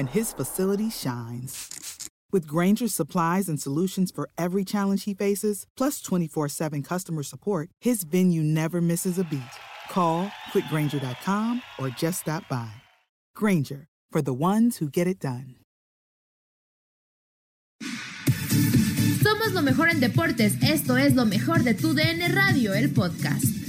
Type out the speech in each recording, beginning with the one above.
and his facility shines. With Granger's supplies and solutions for every challenge he faces, plus 24 7 customer support, his venue never misses a beat. Call quickgranger.com or just stop by. Granger, for the ones who get it done. Somos lo mejor en deportes. Esto es lo mejor de tu DN Radio, el podcast.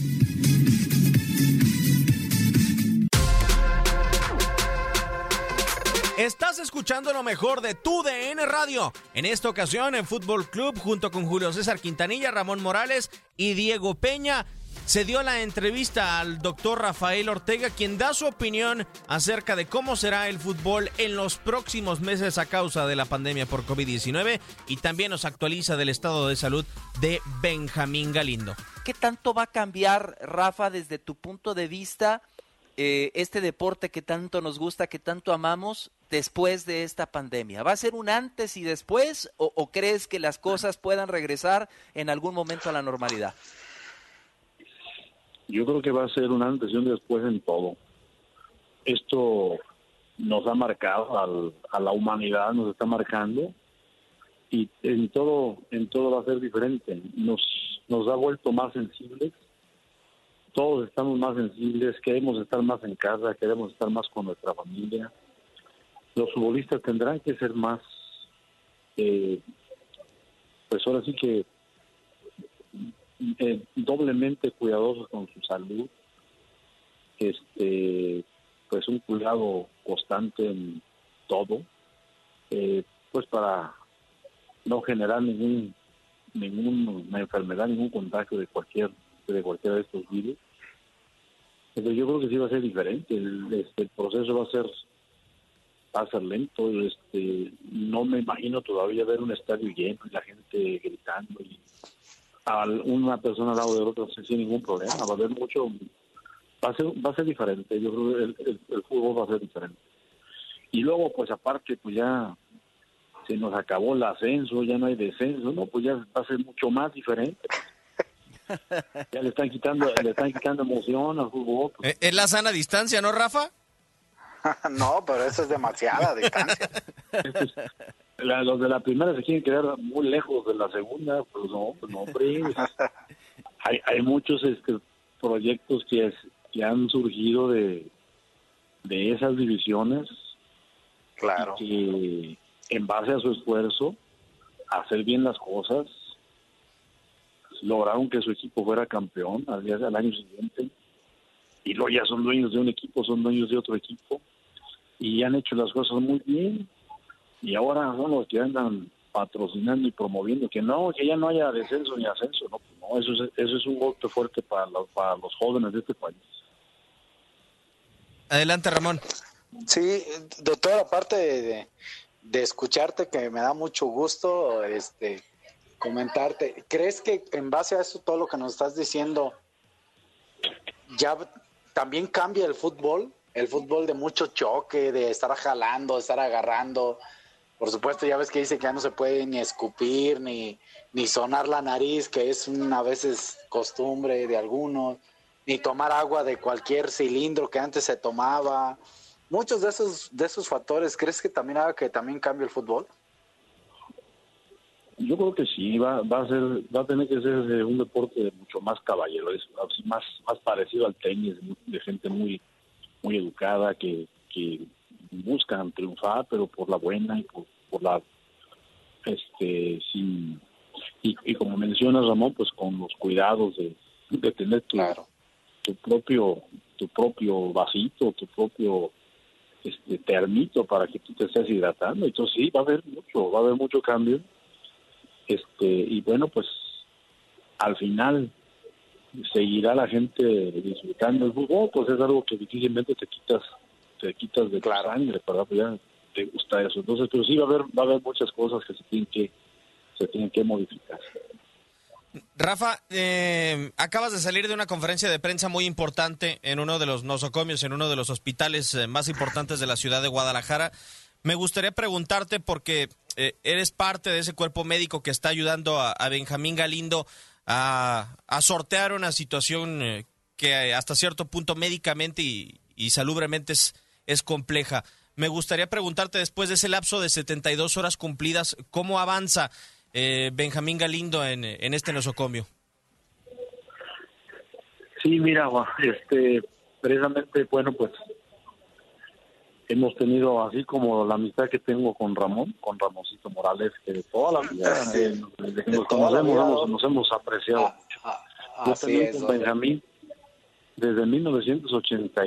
Estás escuchando lo mejor de tu DN Radio. En esta ocasión en Fútbol Club, junto con Julio César Quintanilla, Ramón Morales y Diego Peña, se dio la entrevista al doctor Rafael Ortega, quien da su opinión acerca de cómo será el fútbol en los próximos meses a causa de la pandemia por COVID-19 y también nos actualiza del estado de salud de Benjamín Galindo. ¿Qué tanto va a cambiar, Rafa, desde tu punto de vista, eh, este deporte que tanto nos gusta, que tanto amamos, después de esta pandemia? ¿Va a ser un antes y después o, crees que las cosas puedan regresar en algún momento a la normalidad? Yo creo que va a ser un antes y un después en todo. Esto nos ha marcado al- a la humanidad, nos está marcando y en todo, en todo va a ser diferente. Nos, nos ha vuelto más sensibles. Todos estamos más sensibles, queremos estar más en casa, queremos estar más con nuestra familia. Los futbolistas tendrán que ser más, eh, pues ahora sí que eh, doblemente cuidadosos con su salud, este, pues un cuidado constante en todo, eh, pues para no generar ningún ninguna enfermedad, ningún contagio de cualquier de cualquiera de estos virus. Pero yo creo que sí va a ser diferente, el, este, el proceso va a ser va a ser lento, este, no me imagino todavía ver un estadio lleno y la gente gritando y a una persona al lado de otra sin ningún problema, va a haber mucho, va a ser, va a ser diferente, yo creo que el, el, el fútbol va a ser diferente. Y luego, pues aparte, pues ya se nos acabó el ascenso, ya no hay descenso, no, pues ya va a ser mucho más diferente. Ya le están quitando, le están quitando emoción al fútbol. Eh, ¿Es la sana distancia, no, Rafa? no, pero eso es demasiada distancia. La- los de la primera se quieren quedar muy lejos de la segunda, pues no, pues no, hay, hay muchos este, proyectos que, es- que han surgido de, de esas divisiones. Claro. Y que en base a su esfuerzo, hacer bien las cosas, pues, lograron que su equipo fuera campeón al, día, al año siguiente. Y luego ya son dueños de un equipo, son dueños de otro equipo. Y han hecho las cosas muy bien y ahora son los que andan patrocinando y promoviendo que no, que ya no haya descenso ni ascenso, no, pues no eso es, eso es un golpe fuerte para los, para los jóvenes de este país. Adelante, Ramón. Sí, doctor, aparte de, de- de escucharte, que me da mucho gusto este, comentarte, ¿crees que en base a eso, todo lo que nos estás diciendo, ya también cambia el fútbol? El fútbol de mucho choque, de estar jalando, de estar agarrando, Por supuesto, ya ves que dice que ya no se puede ni escupir ni, ni sonar la nariz, que es una a veces costumbre de algunos, ni tomar agua de cualquier cilindro que antes se tomaba. Muchos de esos, de esos factores, ¿crees que también haga que también cambie el fútbol? Yo creo que sí, va, va a ser, va a tener que ser eh, un deporte mucho más caballero, más, más parecido al tenis, de gente muy, muy educada que, que buscan triunfar, pero por la buena y por, por la, este, sin, y, como menciona Ramón, pues con los cuidados de, de tener tu, tu propio, tu propio vasito, tu propio este termito para que tú te estés hidratando. Entonces sí, va a haber mucho, va a haber mucho cambio. Este, y bueno, pues al final seguirá la gente disfrutando el fútbol, pues es algo que difícilmente te quitas te quitas de la sangre, ¿verdad? Pues ya te gusta eso. Entonces, pero sí va a haber, va a haber muchas cosas que se tienen que, se tienen que modificar. Rafa, eh, acabas de salir de una conferencia de prensa muy importante en uno de los nosocomios, en uno de los hospitales eh, más importantes de la ciudad de Guadalajara. Me gustaría preguntarte, porque eh, eres parte de ese cuerpo médico que está ayudando a, Benjamín Galindo a, sortear una situación que hasta cierto punto médicamente y, y salubremente es, es compleja. Me gustaría preguntarte después de ese lapso de 72 horas cumplidas, ¿cómo avanza eh, Benjamín Galindo en, en este nosocomio? Sí, mira, este, precisamente, bueno, pues hemos tenido así como la amistad que tengo con Ramón, con Ramoncito Morales, que de toda la vida, desde que nos conocemos, nos hemos apreciado ah, mucho. Ah, Yo también con Benjamín, desde 1980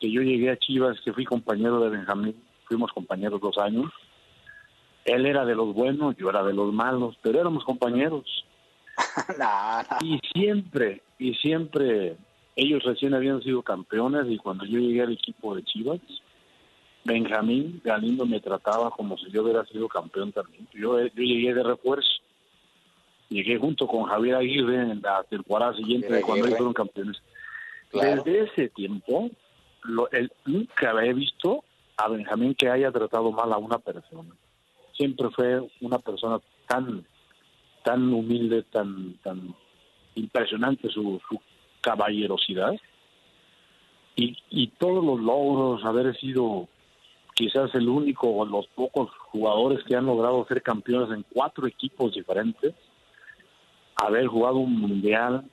que yo llegué a Chivas, que fui compañero de Benjamín, fuimos compañeros dos años. Él era de los buenos, yo era de los malos, pero éramos compañeros. Y siempre, y siempre, ellos recién habían sido campeones y cuando yo llegué al equipo de Chivas, Benjamín Galindo me trataba como si yo hubiera sido campeón también. Yo, yo llegué de refuerzo. Llegué junto con Javier Aguirre en la temporada siguiente, cuando ellos fueron campeones. Desde ese tiempo, lo, nunca he visto a Benjamín que haya tratado mal a una persona. Siempre fue una persona tan, tan humilde, tan, tan impresionante su, caballerosidad. Y, todos los logros, haber sido quizás el único o los pocos jugadores que han logrado ser campeones en cuatro equipos diferentes, haber jugado un mundial,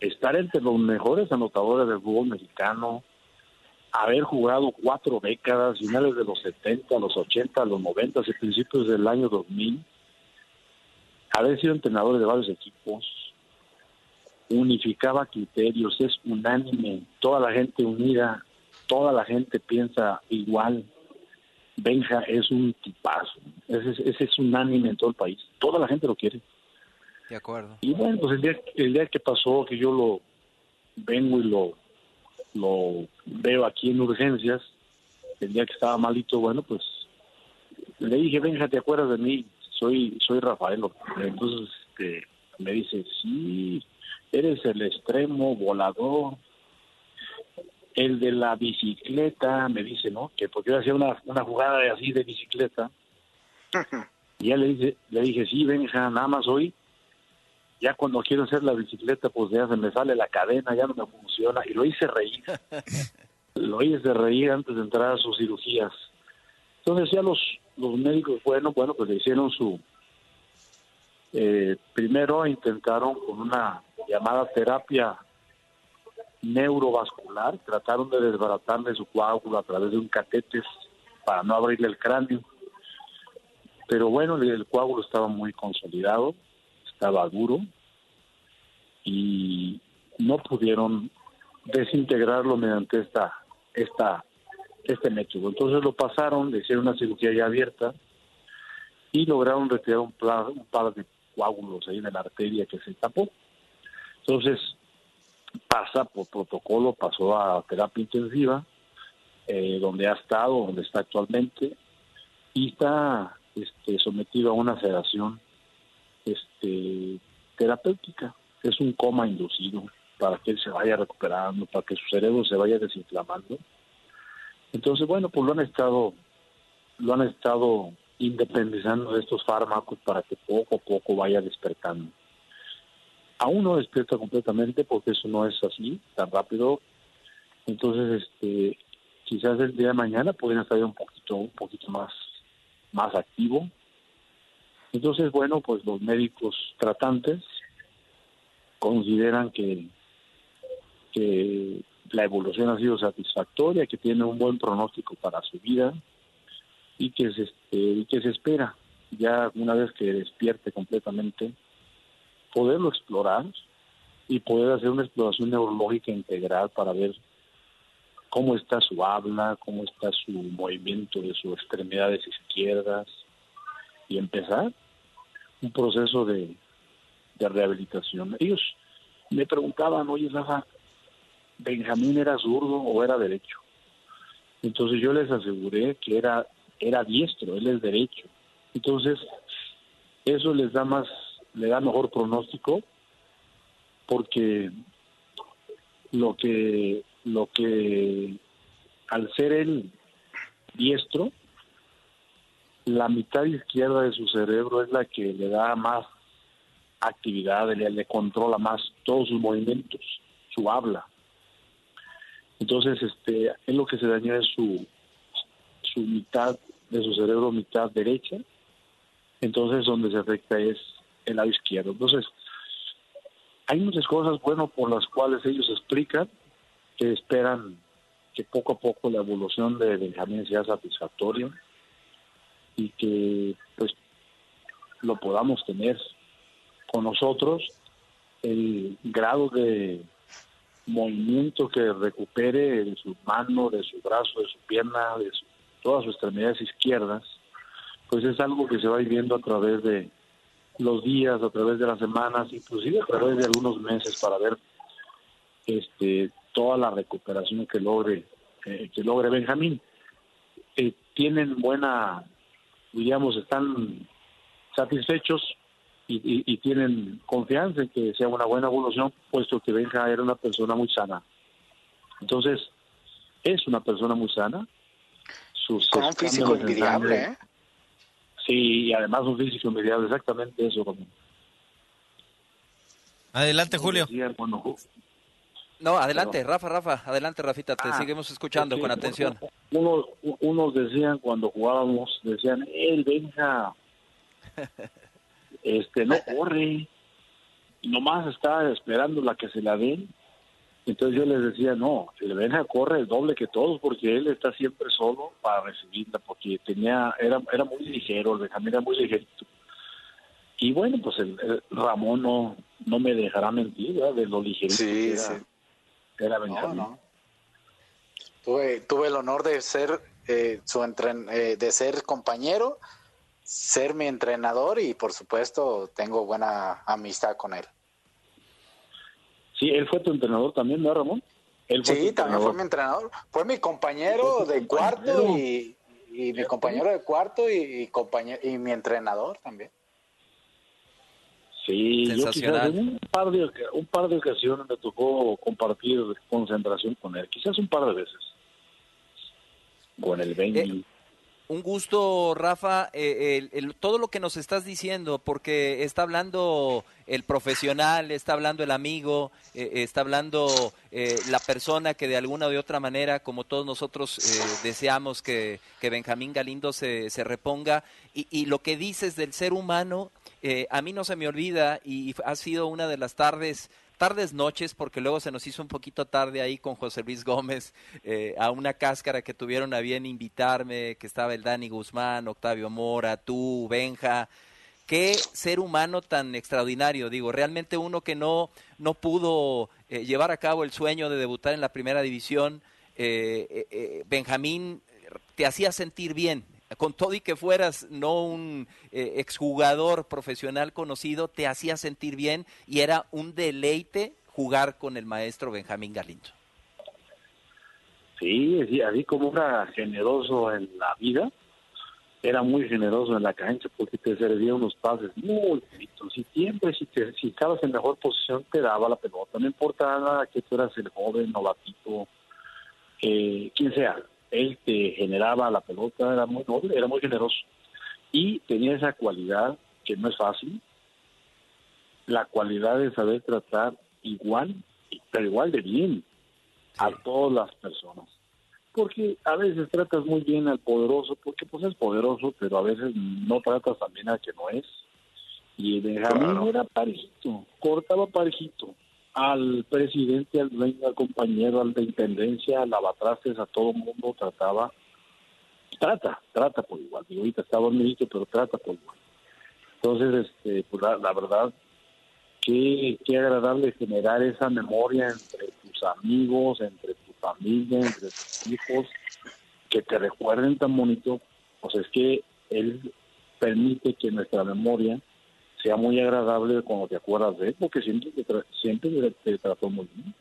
estar entre los mejores anotadores del fútbol mexicano, haber jugado cuatro décadas, finales de los 70, los 80, los 90 y principios del año 2000, haber sido entrenador de varios equipos, unificaba criterios, es unánime, toda la gente unida, toda la gente piensa igual. Benja es un tipazo, ese, ese es unánime en todo el país, toda la gente lo quiere. De acuerdo. Y bueno, pues el día, el día que pasó, que yo lo vengo y lo, lo veo aquí en urgencias, el día que estaba malito, bueno, pues le dije, venga, ¿te acuerdas de mí? Soy, soy Rafael. Entonces este, me dice, sí, eres el extremo volador, el de la bicicleta, me dice, ¿no? Que porque yo hacía una, una jugada de, así de bicicleta. Y ya le dije, le dije, sí, venga, nada más hoy ya cuando quiero hacer la bicicleta, pues ya se me sale la cadena, ya no me funciona, y lo hice reír. lo hice reír antes de entrar a sus cirugías. Entonces ya los, los médicos, bueno, bueno, pues le hicieron su... Eh, primero intentaron con una llamada terapia neurovascular, trataron de desbaratarle su coágulo a través de un catéter para no abrirle el cráneo. Pero bueno, el coágulo estaba muy consolidado, estaba duro y no pudieron desintegrarlo mediante esta esta este método. Entonces lo pasaron, le hicieron una cirugía ya abierta y lograron retirar un, un par de coágulos ahí en la arteria que se tapó. Entonces pasa por protocolo, pasó a terapia intensiva, eh, donde ha estado, donde está actualmente, y está este, sometido a una sedación este, terapéutica. Es un coma inducido para que él se vaya recuperando, para que su cerebro se vaya desinflamando. Entonces, bueno, pues lo han estado lo han estado independizando de estos fármacos para que poco a poco vaya despertando. Aún no despierta completamente porque eso no es así, tan rápido. Entonces, este, quizás el día de mañana pueden estar un poquito, un poquito más, más activo. Entonces, bueno, pues los médicos tratantes consideran que, que la evolución ha sido satisfactoria, que tiene un buen pronóstico para su vida y que se, este, y que se espera ya una vez que despierte completamente poderlo explorar y poder hacer una exploración neurológica integral para ver cómo está su habla, cómo está su movimiento de sus extremidades izquierdas y empezar un proceso de, de rehabilitación. Ellos me preguntaban, oye Rafa, ¿Benjamín era zurdo o era derecho? Entonces yo les aseguré que era, era diestro, él es derecho. Entonces, eso les da más, le da mejor pronóstico porque lo que, lo que al ser él diestro, la mitad izquierda de su cerebro es la que le da más actividad, le, le controla más todos sus movimientos, su habla. Entonces, este, es lo que se dañó es su, su mitad de su cerebro, mitad derecha. Entonces, donde se afecta es el lado izquierdo. Entonces, hay muchas cosas, bueno, por las cuales ellos explican que esperan que poco a poco la evolución de Benjamín sea satisfactoria y que, pues, lo podamos tener con nosotros el grado de movimiento que recupere de su mano, de su brazo, de su pierna, de todas sus extremidades izquierdas, pues es algo que se va viendo a través de los días, a través de las semanas, inclusive a través de algunos meses para ver este toda la recuperación que logre eh, que logre Benjamín. Eh, tienen buena, digamos, están satisfechos y, tienen confianza en que sea una buena evolución, puesto que Benja era una persona muy sana. Entonces, es una persona muy sana. Sus Con un físico envidiable, ¿eh? Sí, y además un físico envidiable, exactamente eso. Adelante, Julio. no, adelante, Rafa, Rafa, adelante, Rafita, te ah, seguimos escuchando con atención. Unos, unos decían cuando jugábamos, decían, el Benja este no corre, nomás está esperando la que se la den. Entonces yo les decía, no, el Benja corre el doble que todos porque él está siempre solo para recibirla, porque tenía, era, era muy ligero, el Benjamín era muy ligerito. Y bueno, pues el, Ramón no, no me dejará mentir, de lo ligerito que era, era Benjamín. Tuve, tuve el honor de ser eh, su entren eh, de ser compañero ser mi entrenador y por supuesto tengo buena amistad con él. Sí, él fue tu entrenador también, ¿no, Ramón? sí, también fue mi entrenador. Fue mi compañero de cuarto y, mi compañero de cuarto y, compañero, y mi entrenador también. Sí, yo quizás un par, de, un par de ocasiones me tocó compartir concentración con él, quizás un par de veces. Con el Benji. Un gusto, Rafa, eh, todo lo que nos estás diciendo, porque está hablando el profesional, está hablando el amigo, eh, está hablando eh, la persona que de alguna u otra manera, como todos nosotros deseamos que, Benjamín Galindo se, se reponga, y, y, lo que dices del ser humano, a mí no se me olvida y ha sido una de las tardes tardes, noches, porque luego se nos hizo un poquito tarde ahí con José Luis Gómez eh, a una cáscara que tuvieron a bien invitarme, que estaba el Dani Guzmán, Octavio Mora, tú, Benja. Qué ser humano tan extraordinario, digo, realmente uno que no, no pudo eh, llevar a cabo el sueño de debutar en la primera división, eh, Benjamín te hacía sentir bien, con todo y que fueras no un eh, exjugador profesional conocido, te hacía sentir bien y era un deleite jugar con el maestro Benjamín Galindo. Sí, así como era generoso en la vida, era muy generoso en la cancha porque te servía unos pases muy bonitos. Y siempre si, te, si estabas en mejor posición te daba la pelota, no importaba que tú eras el joven, novatito, eh, quien sea, él te generaba la pelota, era muy noble, era muy generoso. Y tenía esa cualidad que no es fácil, la cualidad de saber tratar igual, pero igual de bien a todas las personas. Porque a veces tratas muy bien al poderoso, porque pues es poderoso, pero a veces no tratas también al que no es. Y Benjamín era parejito, cortaba parejito al presidente, al dueño, compañero, al de intendencia, al lavatrastes, a todo mundo trataba, trata, trata por igual. Digo, ahorita está dormidito, pero trata por igual. Entonces, este, pues la, verdad, qué, qué agradable generar esa memoria entre tus amigos, entre tu familia, entre tus hijos, que te recuerden tan bonito. Pues es que él permite que nuestra memoria sea muy agradable cuando te acuerdas de él, porque siempre te, siempre te trató muy bien.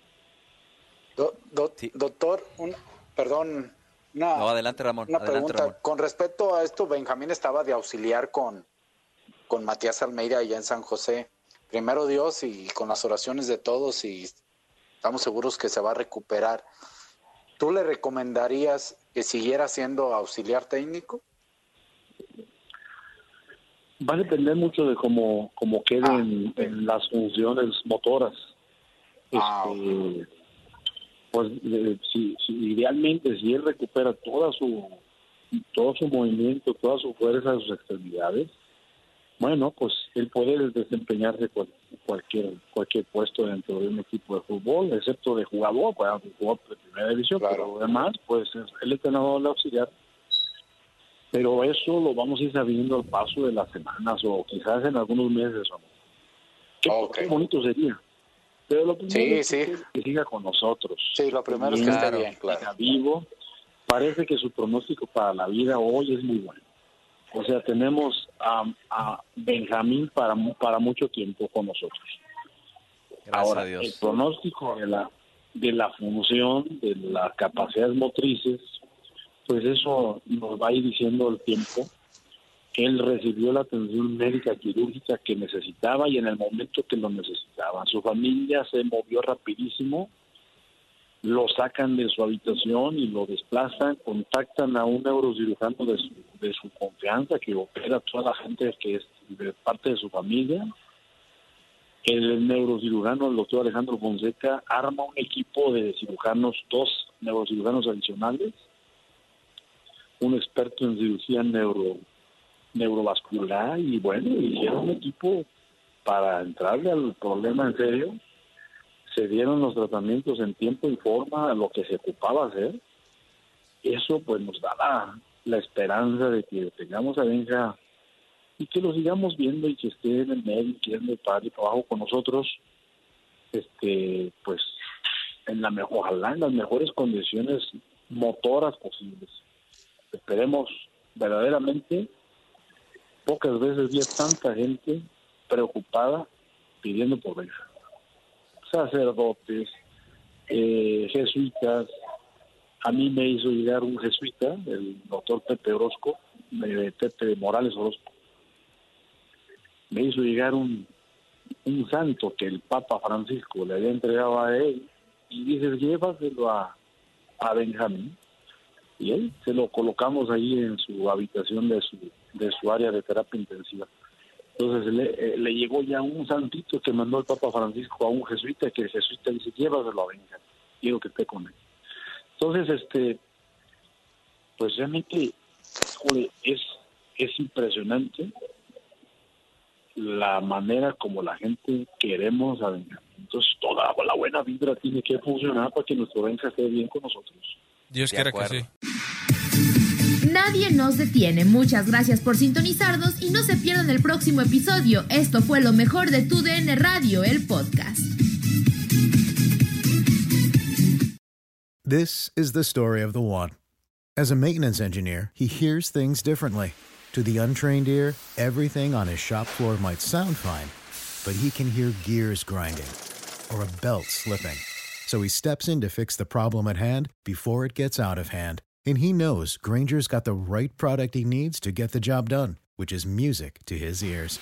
Doctor, un, perdón. no, adelante Ramón. Una pregunta. Con respecto a esto, Benjamín estaba de auxiliar con, con Matías Almeida allá en San José. Primero Dios y con las oraciones de todos y estamos seguros que se va a recuperar. ¿Tú le recomendarías que siguiera siendo auxiliar técnico? Va a depender mucho de cómo, cómo queden ah, en las funciones motoras. Ah, este, pues si, idealmente si él recupera toda su todo su movimiento, toda su fuerza, sus extremidades, bueno, pues él puede desempeñarse cualquier cualquier puesto dentro de un equipo de fútbol, excepto de jugador, cuando jugó de primera división, pero además, pues es entrenador auxiliar pero eso lo vamos a ir sabiendo al paso de las semanas o quizás en algunos meses. Qué, bonito sería. Pero lo primero es Que, siga con nosotros. Sí, lo primero es que esté bien, claro. vivo. Parece que su pronóstico para la vida hoy es muy bueno. O sea, tenemos a, a Benjamín para, para mucho tiempo con nosotros. Ahora, el pronóstico de la, de la función, de las capacidades motrices, pues eso nos va a ir diciendo el tiempo. Él recibió la atención médica quirúrgica que necesitaba y en el momento que lo necesitaba. Su familia se movió rapidísimo, lo sacan de su habitación y lo desplazan, contactan a un neurocirujano de su, de su confianza que opera toda la gente que es parte de su familia. El neurocirujano, el doctor Alejandro Fonseca, arma un equipo de cirujanos, dos neurocirujanos adicionales, un experto en cirugía neuro, neurovascular y bueno, hicieron un equipo para entrarle al problema en serio. Se dieron los tratamientos en tiempo y forma lo que se ocupaba hacer. Eso pues nos da la, esperanza de que tengamos a Benja y que lo sigamos viendo y que esté en el medio, es el padre trabajo con nosotros, este, pues en la mejor, ojalá en las mejores condiciones motoras posibles esperemos verdaderamente, pocas veces vi tanta gente preocupada pidiendo por. Sacerdotes, eh, jesuitas, a mí me hizo llegar un jesuita, el doctor Pepe Orozco, eh, Pepe Morales Orozco, me hizo llegar un, un santo que el Papa Francisco le había entregado a él y dice, llévaselo a, a Benjamín y él se lo colocamos ahí en su habitación de su, de su área de terapia intensiva. Entonces le, eh, le llegó ya un santito que mandó el Papa Francisco a un jesuita, que el jesuita dice, llévaselo a venga, quiero que esté con él. Entonces, este, pues realmente, es, es impresionante la manera como la gente queremos a Benja. Entonces, toda la buena vibra tiene que funcionar para que nuestro Benja esté bien con nosotros. Dios quiera que sí. Nadie nos detiene. Muchas gracias por sintonizarnos y no se pierdan el próximo episodio. Esto fue lo mejor de Tu DN Radio, el podcast. This is the story of the one. As a maintenance engineer, he hears things differently. To the untrained ear, everything on his shop floor might sound fine, but he can hear gears grinding or a belt slipping. So he steps in to fix the problem at hand before it gets out of hand. And he knows Granger's got the right product he needs to get the job done, which is music to his ears.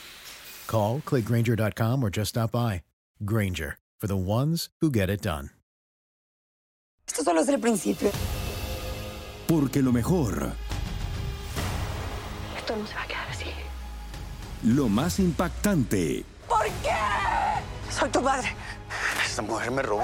Call, clickgranger.com, or just stop by. Granger, for the ones who get it done. Esto solo es el principio. Porque lo mejor, Esto no se va a quedar así. lo más impactante, ¿Por qué? Soy tu madre. Esta mujer me robó.